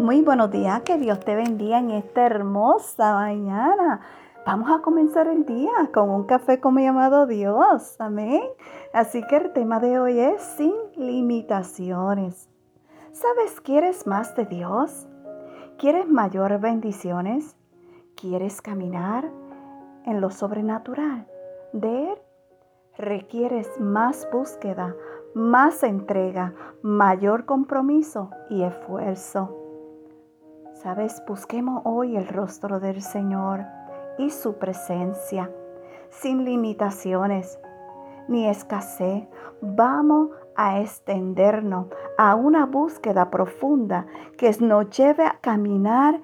Muy buenos días, que Dios te bendiga en esta hermosa mañana. Vamos a comenzar el día con un café como llamado Dios. Amén. Así que el tema de hoy es sin limitaciones. ¿Sabes? ¿Quieres más de Dios? ¿Quieres mayores bendiciones? ¿Quieres caminar en lo sobrenatural de Él? Requieres más búsqueda, más entrega, mayor compromiso y esfuerzo. Sabes, busquemos hoy el rostro del Señor y su presencia, sin limitaciones ni escasez. Vamos a extendernos a una búsqueda profunda que nos lleve a caminar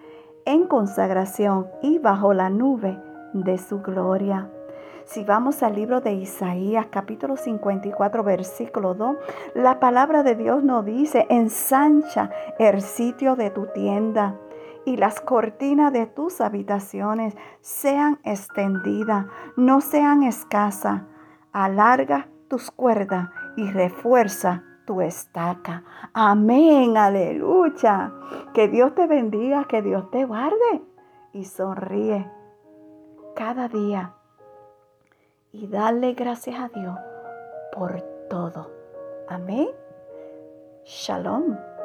en consagración y bajo la nube de su gloria. Si vamos al libro de Isaías capítulo 54 versículo 2, la palabra de Dios nos dice, ensancha el sitio de tu tienda y las cortinas de tus habitaciones sean extendidas, no sean escasas. Alarga tus cuerdas y refuerza tu estaca. Amén, aleluya. Que Dios te bendiga, que Dios te guarde y sonríe cada día y dale gracias a Dios por todo. Amén. Shalom.